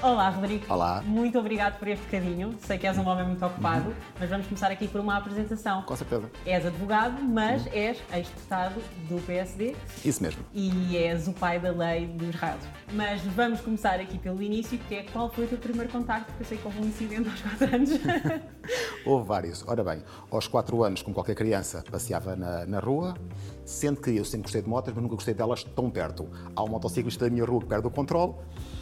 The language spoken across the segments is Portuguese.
Olá, Rodrigo. Olá. Muito obrigado por este bocadinho. Sei que és um homem muito ocupado, mas vamos começar aqui por uma apresentação. Com certeza. És advogado, mas és ex-deputado do PSD Isso mesmo. e és o pai da lei dos rados. Mas vamos começar aqui pelo início, que é qual foi o teu primeiro contacto, porque eu sei que houve um incidente aos 4 anos. Houve vários. Ora bem, aos 4 anos, como qualquer criança, passeava na, na rua, sendo que eu sempre gostei de motas, mas nunca gostei delas tão perto. Há um motociclista da minha rua que perde o controle,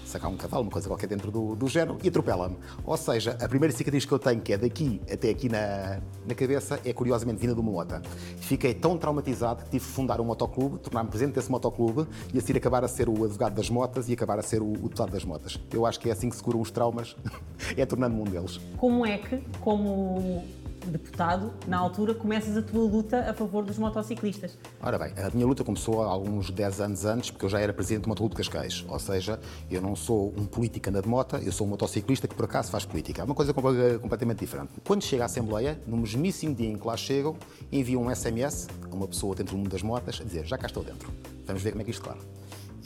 saca um cavalo, uma coisa qualquer dentro do, do género, e atropela-me. Ou seja, a primeira cicatriz que eu tenho, que é daqui até aqui na, na cabeça, é curiosamente vinda de uma moto. Fiquei tão traumatizado que tive que fundar um motoclube, tornar-me presidente desse motoclube e assim acabar a ser o advogado das motas e acabar a ser o, o deputado das motas. Eu acho que é assim que se curam os traumas, é tornando-me um deles. Como é que, como deputado, na altura, começas a tua luta a favor dos motociclistas? Ora bem, a minha luta começou há alguns 10 anos antes, porque eu já era presidente do Motoclube de Cascais. Ou seja, eu não sou um político anda de moto, eu sou um motociclista que por acaso faz política. É uma coisa com- completamente diferente. Quando chego à Assembleia, no mesmíssimo dia em que lá chego, envio um SMS a uma pessoa dentro do mundo das motas a dizer: já cá estou dentro. Vamos ver como é que isto claro.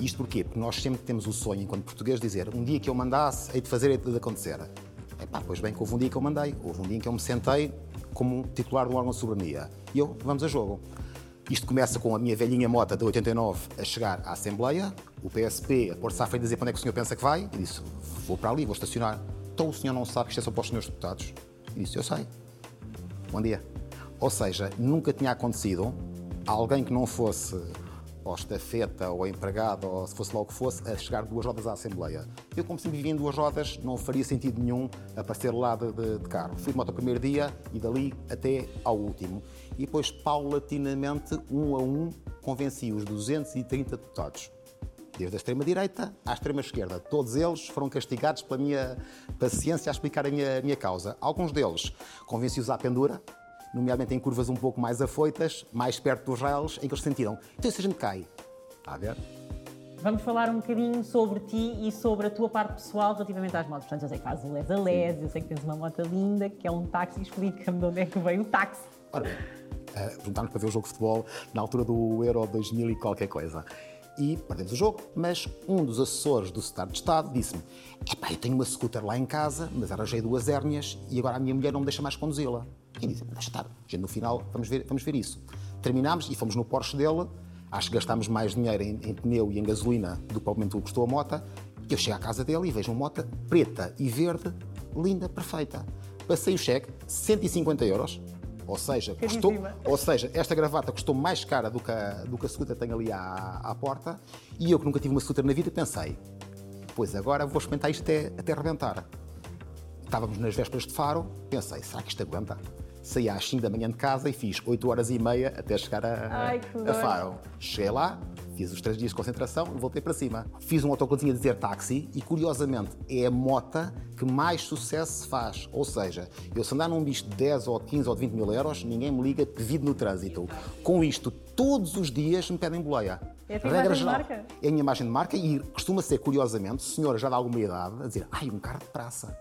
Isto porquê? Porque nós sempre temos o sonho, enquanto português, de dizer um dia que eu mandasse, hei de fazer, hei de acontecer. Epá, pois bem que houve um dia que eu mandei, houve um dia que eu me sentei como titular de um órgão de soberania. E eu, vamos a jogo. Isto começa com a minha velhinha mota de 89 a chegar à Assembleia, o PSP a pôr-se à frente e dizer para onde é que o senhor pensa que vai. E disse, vou para ali, vou estacionar. Então o senhor não sabe que isto é só para os senhores deputados? E disse, eu sei. Bom dia. Ou seja, nunca tinha acontecido alguém que não fosse ou estafeta, ou empregado, ou se fosse lá o que fosse, a chegar duas rodas à Assembleia. Eu, como sempre vivia em duas rodas, não faria sentido nenhum aparecer lá de, de- de carro. Fui de moto o primeiro dia e dali até ao último. E depois, paulatinamente, um a um, convenci os 230 deputados desde a extrema-direita à extrema-esquerda. Todos eles foram castigados pela minha paciência a explicar a minha, a minha causa. Alguns deles convenci-os à pendura, nomeadamente em curvas um pouco mais afoitas, mais perto dos rails, em que eles sentiram. Então, se a gente cai, está a ver? Vamos falar um bocadinho sobre ti e sobre a tua parte pessoal relativamente às motos. Portanto, eu sei que fazes o les a les, eu sei que tens uma moto linda, que é um táxi. Explica-me de onde é que veio o táxi. Ora bem, uh, perguntámos para ver o jogo de futebol na altura do Euro 2000 e qualquer coisa. E perdemos o jogo, mas um dos assessores do Secretário de Estado disse-me: Epá, eu tenho uma scooter lá em casa, mas arranjei duas hérnias e agora a minha mulher não me deixa mais conduzi-la. E disse: Deixa estar, gente, no final vamos ver, vamos ver isso. Terminámos e fomos no Porsche dele. Acho que gastámos mais dinheiro em, em pneu e em gasolina do que provavelmente o que custou a moto. Eu chego à casa dele e vejo uma moto preta e verde, linda, perfeita. Passei o cheque, 150 euros. Ou seja, custou, ou seja, esta gravata custou mais cara do que a, do que a scooter tem ali à, à porta. E eu, que nunca tive uma scooter na vida, pensei: pois agora vou experimentar isto até, até arrebentar. Estávamos nas vésperas de Faro, pensei: será que isto aguenta? Saí às 5 da manhã de casa e fiz 8 horas e meia até chegar a, Ai, que a. Faro. Cheguei lá, fiz os 3 dias de concentração e voltei para cima. Fiz um autocolinho a dizer táxi e, curiosamente, é a mota que mais sucesso se faz. Ou seja, eu se andar num bicho de 10 ou 15 ou de 20 mil euros, ninguém me liga devido no trânsito. Com isto, todos os dias me pedem boleia. É a tua Regra imagem de geral, marca? É a minha imagem de marca e costuma ser, curiosamente, senhora já de alguma idade, a dizer, ai, um carro de praça.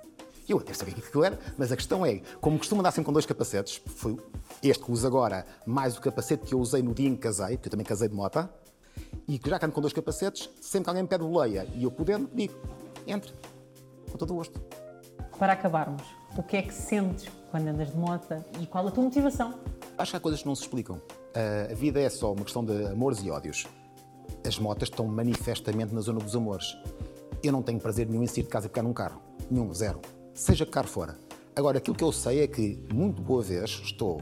Eu até sabia o que aquilo era, mas a questão é, como costumo andar sempre com dois capacetes, foi este que uso agora, mais o capacete que eu usei no dia em que casei, porque eu também casei de moto, e que já que ando com dois capacetes, sempre que alguém me pede boleia e eu podendo, digo, entre, com todo o gosto. Para acabarmos, o que é que sentes quando andas de moto e qual a tua motivação? Acho que há coisas que não se explicam. Ah, A vida é só uma questão de amores e ódios. As motas estão manifestamente na zona dos amores. Eu não tenho prazer nenhum em sair de casa e pegar num carro. Nenhum, zero. Seja carro fora. Agora, aquilo que eu sei é que, muito boa vez, estou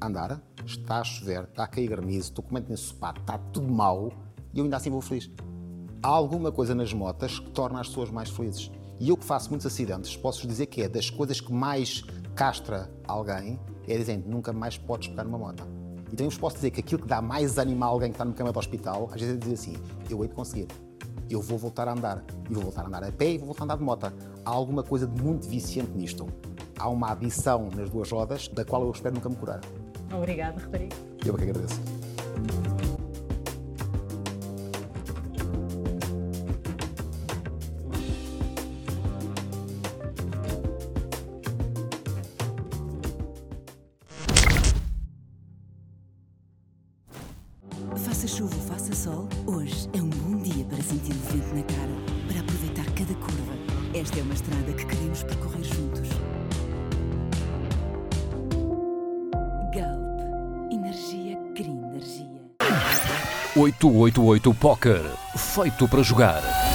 a andar, está a chover, está a cair granizo, estou com mente nesse sopá, está tudo mau e eu ainda assim vou feliz. Há alguma coisa nas motas que torna as pessoas mais felizes. E eu que faço muitos acidentes, posso dizer que é das coisas que mais castra alguém, é dizer, nunca mais podes pegar numa moto. E também vos posso dizer que aquilo que dá mais ânimo a alguém que está numa cama de hospital, às vezes é dizer assim, eu hei de conseguir. Eu vou voltar a andar. E vou voltar a andar a pé e vou voltar a andar de moto. Há alguma coisa de muito viciante nisto. Há uma adição nas duas rodas da qual eu espero nunca me curar. Obrigada, Rodrigo. Eu é que agradeço. Faça chuva faça sol, hoje é um bom dia para sentir o vento na cara, para aproveitar cada curva. Esta é uma estrada que queremos percorrer juntos. Galp. Energia Green Energia. 888 Poker. Feito para jogar.